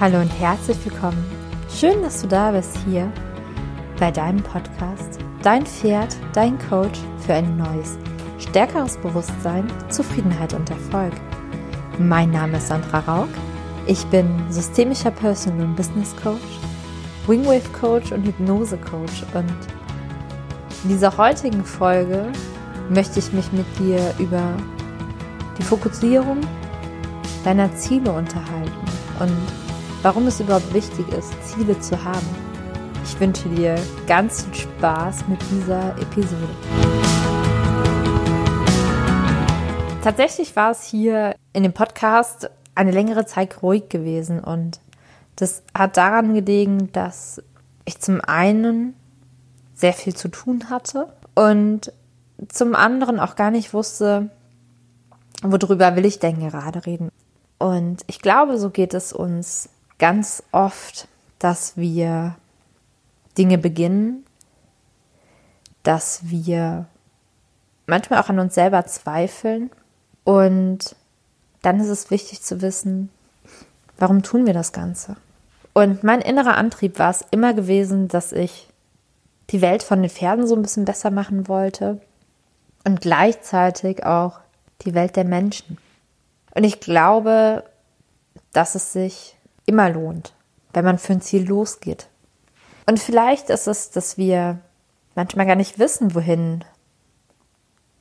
Hallo und herzlich willkommen. Schön, dass du da bist hier bei deinem Podcast. Dein Pferd, dein Coach für ein neues, stärkeres Bewusstsein, Zufriedenheit und Erfolg. Mein Name ist Sandra Raug. Ich bin systemischer Personal und Business Coach, Wingwave Coach und Hypnose Coach. Und in dieser heutigen Folge möchte ich mich mit dir über die Fokussierung deiner Ziele unterhalten und warum es überhaupt wichtig ist, Ziele zu haben. Ich wünsche dir ganz viel Spaß mit dieser Episode. Tatsächlich war es hier in dem Podcast eine längere Zeit ruhig gewesen und das hat daran gelegen, dass ich zum einen sehr viel zu tun hatte und zum anderen auch gar nicht wusste, worüber will ich denn gerade reden. Und ich glaube, so geht es uns ganz oft, dass wir Dinge beginnen, dass wir manchmal auch an uns selber zweifeln. Und dann ist es wichtig zu wissen, warum tun wir das Ganze? Und mein innerer Antrieb war es immer gewesen, dass ich die Welt von den Pferden so ein bisschen besser machen wollte und gleichzeitig auch die Welt der Menschen. Und ich glaube, dass es sich immer lohnt, wenn man für ein Ziel losgeht. Und vielleicht ist es, dass wir manchmal gar nicht wissen, wohin,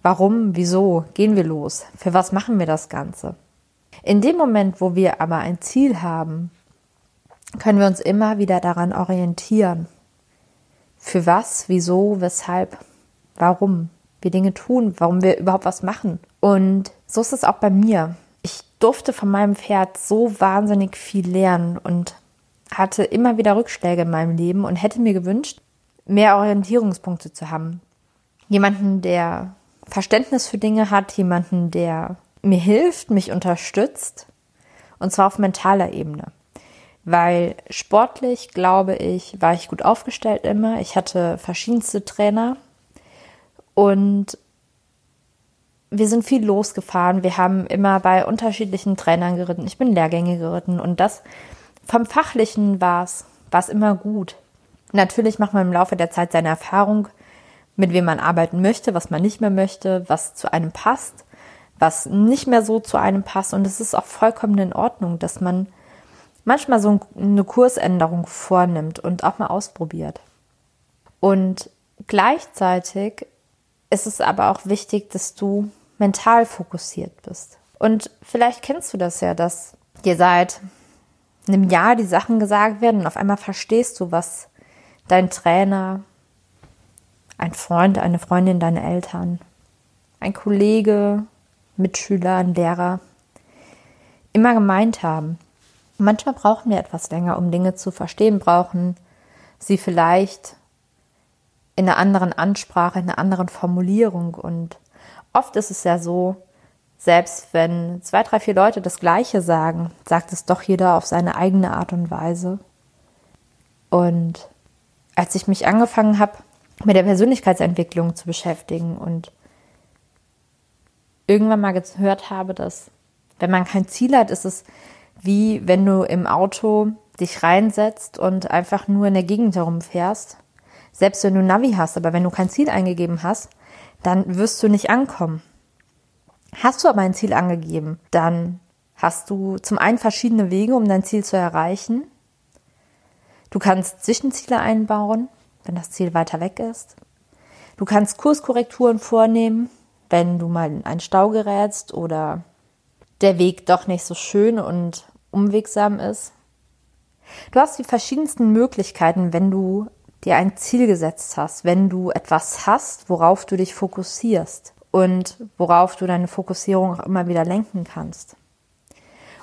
warum, wieso gehen wir los, für was machen wir das Ganze. In dem Moment, wo wir aber ein Ziel haben, können wir uns immer wieder daran orientieren. Für was, wieso, weshalb, warum wir Dinge tun, warum wir überhaupt was machen. Und so ist es auch bei mir durfte von meinem Pferd so wahnsinnig viel lernen und hatte immer wieder Rückschläge in meinem Leben und hätte mir gewünscht, mehr Orientierungspunkte zu haben. Jemanden, der Verständnis für Dinge hat, jemanden, der mir hilft, mich unterstützt, und zwar auf mentaler Ebene. Weil sportlich, glaube ich, war ich gut aufgestellt immer. Ich hatte verschiedenste Trainer und wir sind viel losgefahren. Wir haben immer bei unterschiedlichen Trainern geritten. Ich bin Lehrgänge geritten und das vom Fachlichen war es, immer gut. Natürlich macht man im Laufe der Zeit seine Erfahrung, mit wem man arbeiten möchte, was man nicht mehr möchte, was zu einem passt, was nicht mehr so zu einem passt. Und es ist auch vollkommen in Ordnung, dass man manchmal so eine Kursänderung vornimmt und auch mal ausprobiert. Und gleichzeitig ist es aber auch wichtig, dass du mental fokussiert bist. Und vielleicht kennst du das ja, dass dir seit einem Jahr die Sachen gesagt werden und auf einmal verstehst du, was dein Trainer, ein Freund, eine Freundin, deine Eltern, ein Kollege, Mitschüler, ein Lehrer immer gemeint haben. manchmal brauchen wir etwas länger, um Dinge zu verstehen, brauchen sie vielleicht in einer anderen Ansprache, in einer anderen Formulierung und oft ist es ja so, selbst wenn zwei, drei, vier Leute das Gleiche sagen, sagt es doch jeder auf seine eigene Art und Weise. Und als ich mich angefangen habe, mit der Persönlichkeitsentwicklung zu beschäftigen und irgendwann mal gehört habe, dass wenn man kein Ziel hat, ist es wie wenn du im Auto dich reinsetzt und einfach nur in der Gegend herumfährst. Selbst wenn du Navi hast, aber wenn du kein Ziel eingegeben hast, dann wirst du nicht ankommen. Hast du aber ein Ziel angegeben, dann hast du zum einen verschiedene Wege, um dein Ziel zu erreichen. Du kannst Zwischenziele einbauen, wenn das Ziel weiter weg ist. Du kannst Kurskorrekturen vornehmen, wenn du mal in einen Stau gerätst oder der Weg doch nicht so schön und umwegsam ist. Du hast die verschiedensten Möglichkeiten, wenn du dir ein Ziel gesetzt hast, wenn du etwas hast, worauf du dich fokussierst und worauf du deine Fokussierung auch immer wieder lenken kannst.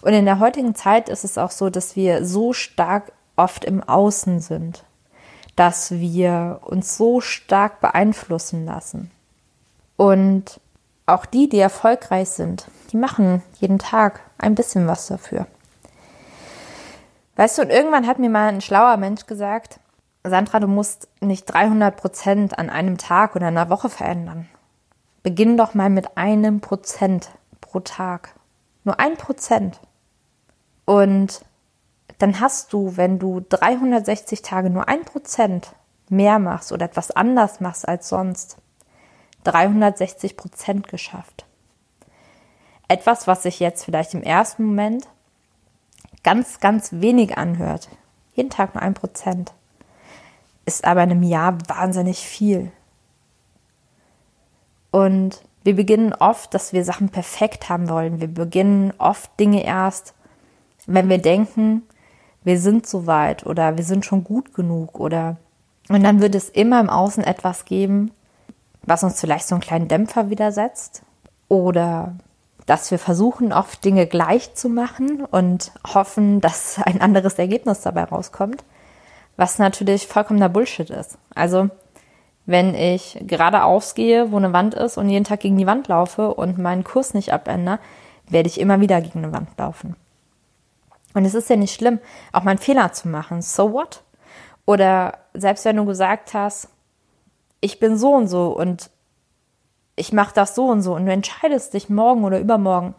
Und in der heutigen Zeit ist es auch so, dass wir so stark oft im Außen sind, dass wir uns so stark beeinflussen lassen. Und auch die, die erfolgreich sind, die machen jeden Tag ein bisschen was dafür. Weißt du, und irgendwann hat mir mal ein schlauer Mensch gesagt, Sandra, du musst nicht 300 Prozent an einem Tag oder einer Woche verändern. Beginn doch mal mit einem Prozent pro Tag. Nur ein Prozent. Und dann hast du, wenn du 360 Tage nur ein Prozent mehr machst oder etwas anders machst als sonst, 360 Prozent geschafft. Etwas, was sich jetzt vielleicht im ersten Moment ganz, ganz wenig anhört. Jeden Tag nur ein Prozent. Ist aber in einem Jahr wahnsinnig viel. Und wir beginnen oft, dass wir Sachen perfekt haben wollen. Wir beginnen oft Dinge erst, wenn wir denken, wir sind so weit oder wir sind schon gut genug oder und dann wird es immer im Außen etwas geben, was uns vielleicht so einen kleinen Dämpfer widersetzt oder dass wir versuchen, oft Dinge gleich zu machen und hoffen, dass ein anderes Ergebnis dabei rauskommt, was natürlich vollkommener Bullshit ist. Also wenn ich geradeaus gehe, wo eine Wand ist und jeden Tag gegen die Wand laufe und meinen Kurs nicht abändere, werde ich immer wieder gegen eine Wand laufen. Und es ist ja nicht schlimm, auch mal einen Fehler zu machen. So what? Oder selbst wenn du gesagt hast, ich bin so und so und ich mache das so und so und du entscheidest dich morgen oder übermorgen,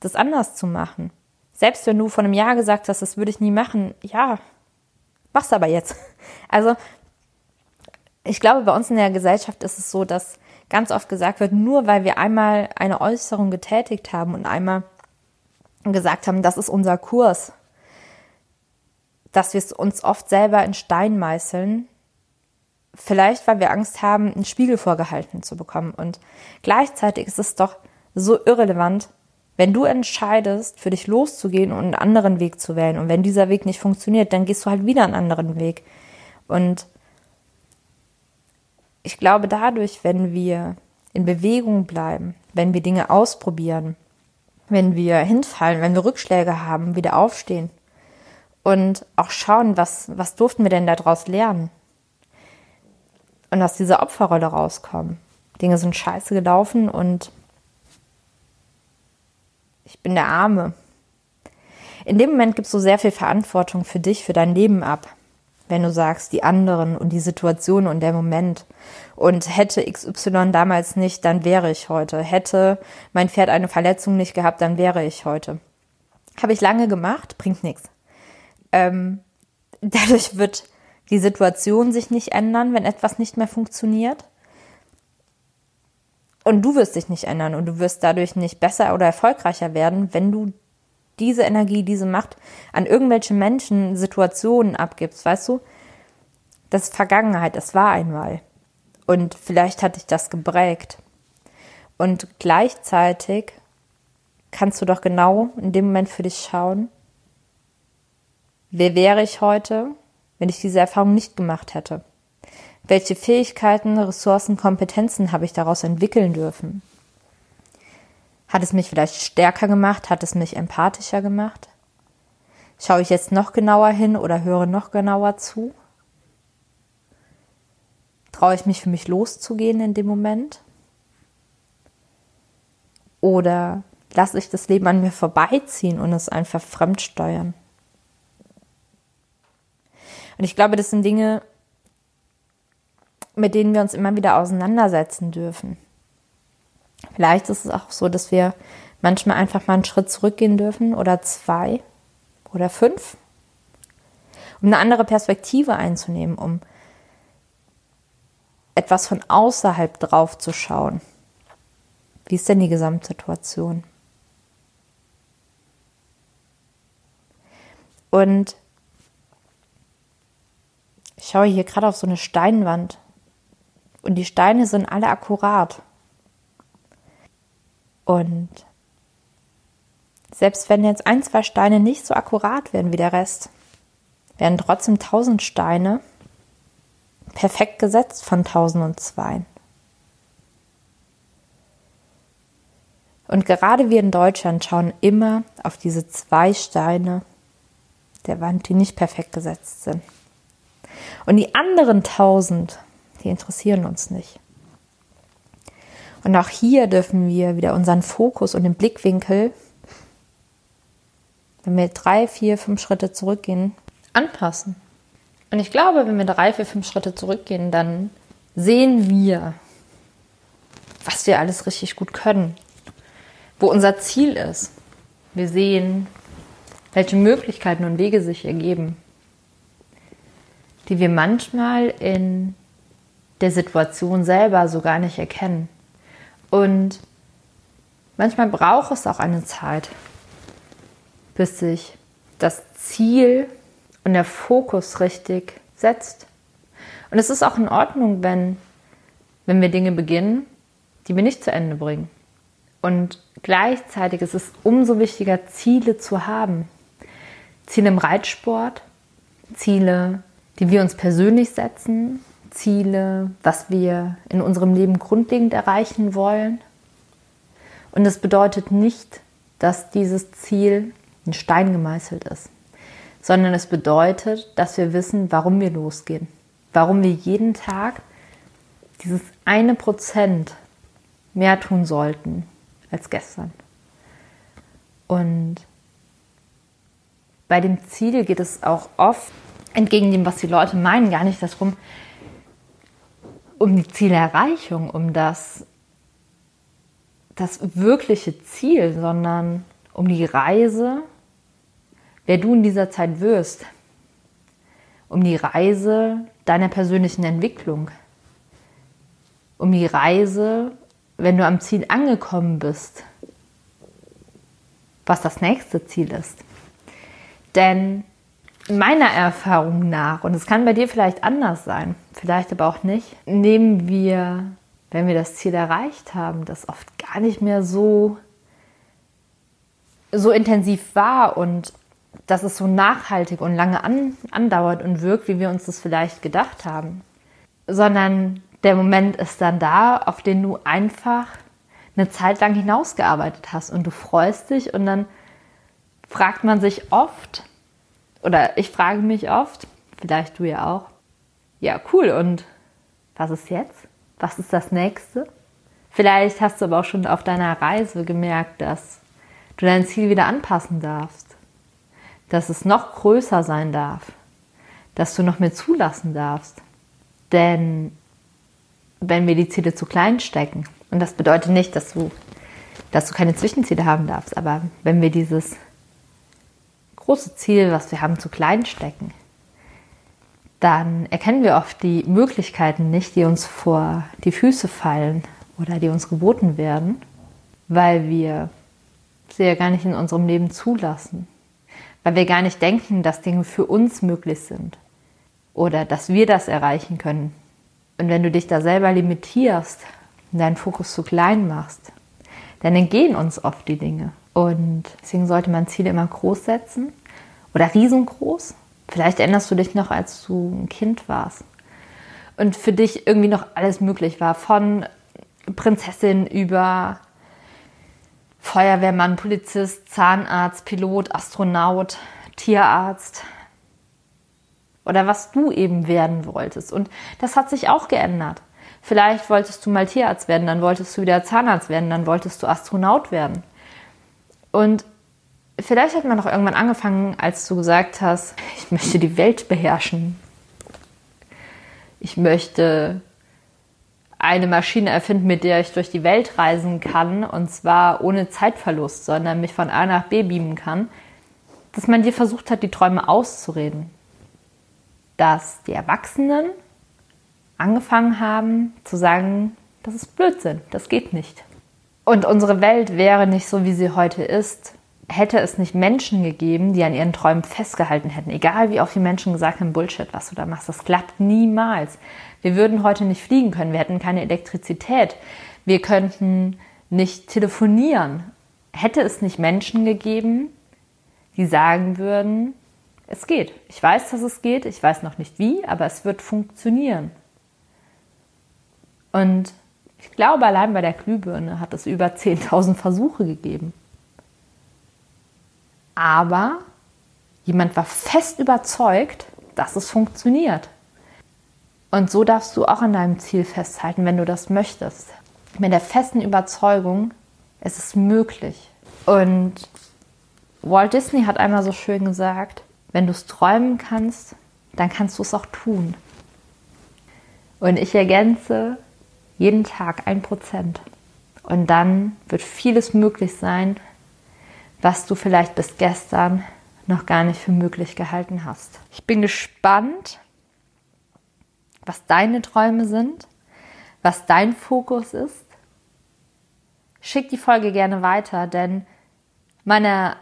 das anders zu machen. Selbst wenn du vor einem Jahr gesagt hast, das würde ich nie machen, ja, mach's aber jetzt. Also ich glaube, bei uns in der Gesellschaft ist es so, dass ganz oft gesagt wird, nur weil wir einmal eine Äußerung getätigt haben und einmal gesagt haben, das ist unser Kurs, dass wir es uns oft selber in Stein meißeln. Vielleicht, weil wir Angst haben, einen Spiegel vorgehalten zu bekommen. Und gleichzeitig ist es doch so irrelevant, wenn du entscheidest, für dich loszugehen und einen anderen Weg zu wählen. Und wenn dieser Weg nicht funktioniert, dann gehst du halt wieder einen anderen Weg. Und ich glaube, dadurch, wenn wir in Bewegung bleiben, wenn wir Dinge ausprobieren, wenn wir hinfallen, wenn wir Rückschläge haben, wieder aufstehen und auch schauen, was, was durften wir denn daraus lernen? Und aus dieser Opferrolle rauskommen. Dinge sind scheiße gelaufen und ich bin der Arme. In dem Moment gibst du sehr viel Verantwortung für dich, für dein Leben ab wenn du sagst, die anderen und die Situation und der Moment. Und hätte XY damals nicht, dann wäre ich heute. Hätte mein Pferd eine Verletzung nicht gehabt, dann wäre ich heute. Habe ich lange gemacht, bringt nichts. Ähm, dadurch wird die Situation sich nicht ändern, wenn etwas nicht mehr funktioniert. Und du wirst dich nicht ändern und du wirst dadurch nicht besser oder erfolgreicher werden, wenn du diese Energie, diese Macht an irgendwelche Menschen, Situationen abgibst, weißt du? Das ist Vergangenheit, das war einmal. Und vielleicht hat dich das geprägt. Und gleichzeitig kannst du doch genau in dem Moment für dich schauen, wer wäre ich heute, wenn ich diese Erfahrung nicht gemacht hätte? Welche Fähigkeiten, Ressourcen, Kompetenzen habe ich daraus entwickeln dürfen? Hat es mich vielleicht stärker gemacht? Hat es mich empathischer gemacht? Schaue ich jetzt noch genauer hin oder höre noch genauer zu? Traue ich mich für mich loszugehen in dem Moment? Oder lasse ich das Leben an mir vorbeiziehen und es einfach fremdsteuern? Und ich glaube, das sind Dinge, mit denen wir uns immer wieder auseinandersetzen dürfen. Vielleicht ist es auch so, dass wir manchmal einfach mal einen Schritt zurückgehen dürfen oder zwei oder fünf, um eine andere Perspektive einzunehmen, um etwas von außerhalb drauf zu schauen. Wie ist denn die Gesamtsituation? Und ich schaue hier gerade auf so eine Steinwand und die Steine sind alle akkurat. Und selbst wenn jetzt ein, zwei Steine nicht so akkurat werden wie der Rest, werden trotzdem tausend Steine perfekt gesetzt von tausend und zwei. Und gerade wir in Deutschland schauen immer auf diese zwei Steine der Wand, die nicht perfekt gesetzt sind. Und die anderen tausend, die interessieren uns nicht. Und auch hier dürfen wir wieder unseren Fokus und den Blickwinkel, wenn wir drei, vier, fünf Schritte zurückgehen, anpassen. Und ich glaube, wenn wir drei, vier, fünf Schritte zurückgehen, dann sehen wir, was wir alles richtig gut können, wo unser Ziel ist. Wir sehen, welche Möglichkeiten und Wege sich ergeben, die wir manchmal in der Situation selber so gar nicht erkennen. Und manchmal braucht es auch eine Zeit, bis sich das Ziel und der Fokus richtig setzt. Und es ist auch in Ordnung, wenn, wenn wir Dinge beginnen, die wir nicht zu Ende bringen. Und gleichzeitig ist es umso wichtiger, Ziele zu haben. Ziele im Reitsport, Ziele, die wir uns persönlich setzen, Ziele, was wir in unserem Leben grundlegend erreichen wollen. Und es bedeutet nicht, dass dieses Ziel in Stein gemeißelt ist, sondern es bedeutet, dass wir wissen, warum wir losgehen, warum wir jeden Tag dieses eine Prozent mehr tun sollten als gestern. Und bei dem Ziel geht es auch oft entgegen dem, was die Leute meinen, gar nicht darum, um die Zielerreichung, um das, das wirkliche Ziel, sondern um die Reise, wer du in dieser Zeit wirst, um die Reise deiner persönlichen Entwicklung, um die Reise, wenn du am Ziel angekommen bist, was das nächste Ziel ist. Denn meiner Erfahrung nach, und es kann bei dir vielleicht anders sein, vielleicht aber auch nicht, nehmen wir, wenn wir das Ziel erreicht haben, das oft gar nicht mehr so, so intensiv wahr und dass es so nachhaltig und lange an, andauert und wirkt, wie wir uns das vielleicht gedacht haben. Sondern der Moment ist dann da, auf den du einfach eine Zeit lang hinausgearbeitet hast und du freust dich und dann fragt man sich oft, oder ich frage mich oft, vielleicht du ja auch, ja, cool, und was ist jetzt? Was ist das nächste? Vielleicht hast du aber auch schon auf deiner Reise gemerkt, dass du dein Ziel wieder anpassen darfst, dass es noch größer sein darf, dass du noch mehr zulassen darfst. Denn wenn wir die Ziele zu klein stecken, und das bedeutet nicht, dass du, dass du keine Zwischenziele haben darfst, aber wenn wir dieses große Ziel, was wir haben, zu klein stecken, dann erkennen wir oft die Möglichkeiten nicht, die uns vor die Füße fallen oder die uns geboten werden, weil wir sie ja gar nicht in unserem Leben zulassen, weil wir gar nicht denken, dass Dinge für uns möglich sind oder dass wir das erreichen können. Und wenn du dich da selber limitierst und deinen Fokus zu klein machst, dann entgehen uns oft die Dinge. Und deswegen sollte man Ziele immer groß setzen oder riesengroß. Vielleicht erinnerst du dich noch, als du ein Kind warst und für dich irgendwie noch alles möglich war. Von Prinzessin über Feuerwehrmann, Polizist, Zahnarzt, Pilot, Astronaut, Tierarzt oder was du eben werden wolltest. Und das hat sich auch geändert. Vielleicht wolltest du mal Tierarzt werden, dann wolltest du wieder Zahnarzt werden, dann wolltest du Astronaut werden. Und vielleicht hat man noch irgendwann angefangen, als du gesagt hast, ich möchte die Welt beherrschen. Ich möchte eine Maschine erfinden, mit der ich durch die Welt reisen kann und zwar ohne Zeitverlust, sondern mich von A nach B beamen kann, dass man dir versucht hat, die Träume auszureden. Dass die Erwachsenen angefangen haben zu sagen, das ist Blödsinn, das geht nicht. Und unsere Welt wäre nicht so, wie sie heute ist, hätte es nicht Menschen gegeben, die an ihren Träumen festgehalten hätten. Egal wie auch die Menschen gesagt haben, Bullshit, was du da machst, das klappt niemals. Wir würden heute nicht fliegen können, wir hätten keine Elektrizität, wir könnten nicht telefonieren. Hätte es nicht Menschen gegeben, die sagen würden, es geht. Ich weiß, dass es geht, ich weiß noch nicht wie, aber es wird funktionieren. Und ich glaube, allein bei der Glühbirne hat es über 10.000 Versuche gegeben. Aber jemand war fest überzeugt, dass es funktioniert. Und so darfst du auch an deinem Ziel festhalten, wenn du das möchtest. Mit der festen Überzeugung, es ist möglich. Und Walt Disney hat einmal so schön gesagt, wenn du es träumen kannst, dann kannst du es auch tun. Und ich ergänze, jeden Tag ein Prozent. Und dann wird vieles möglich sein, was du vielleicht bis gestern noch gar nicht für möglich gehalten hast. Ich bin gespannt, was deine Träume sind, was dein Fokus ist. Schick die Folge gerne weiter, denn meine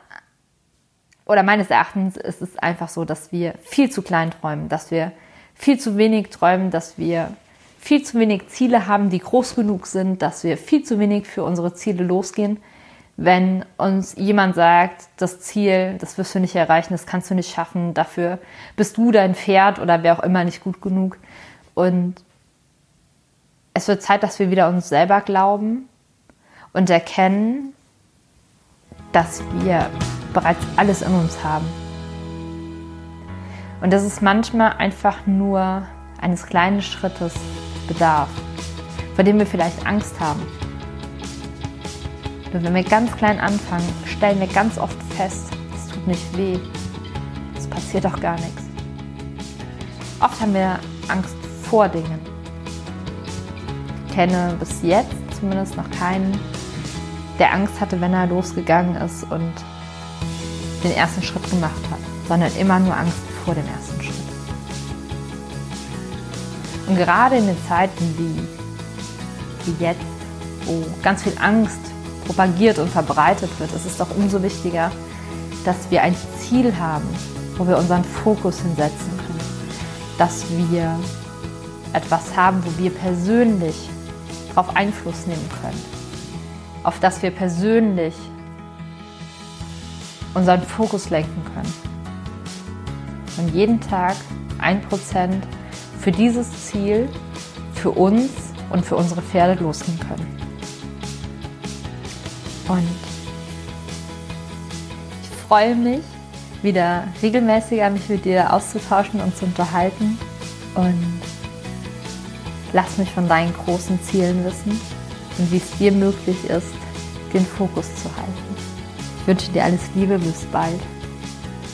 oder meines Erachtens ist es einfach so, dass wir viel zu klein träumen, dass wir viel zu wenig träumen, dass wir viel zu wenig Ziele haben, die groß genug sind, dass wir viel zu wenig für unsere Ziele losgehen. Wenn uns jemand sagt, das Ziel, das wirst du nicht erreichen, das kannst du nicht schaffen, dafür bist du dein Pferd oder wer auch immer nicht gut genug. Und es wird Zeit, dass wir wieder uns selber glauben und erkennen, dass wir bereits alles in uns haben. Und dass es manchmal einfach nur eines kleinen Schrittes bedarf, vor dem wir vielleicht Angst haben. Nur wenn wir ganz klein anfangen, stellen wir ganz oft fest, es tut nicht weh, es passiert doch gar nichts. Oft haben wir Angst vor Dingen. Ich kenne bis jetzt zumindest noch keinen, der Angst hatte, wenn er losgegangen ist und den ersten Schritt gemacht hat, sondern immer nur Angst vor dem ersten Und gerade in den Zeiten wie, wie jetzt, wo ganz viel Angst propagiert und verbreitet wird, ist es doch umso wichtiger, dass wir ein Ziel haben, wo wir unseren Fokus hinsetzen können, dass wir etwas haben, wo wir persönlich darauf Einfluss nehmen können, auf das wir persönlich unseren Fokus lenken können. Und jeden Tag ein Prozent für dieses Ziel, für uns und für unsere Pferde losgehen können. Und ich freue mich, wieder regelmäßiger mich mit dir auszutauschen und zu unterhalten. Und lass mich von deinen großen Zielen wissen und wie es dir möglich ist, den Fokus zu halten. Ich wünsche dir alles Liebe, bis bald.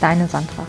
Deine Sandra.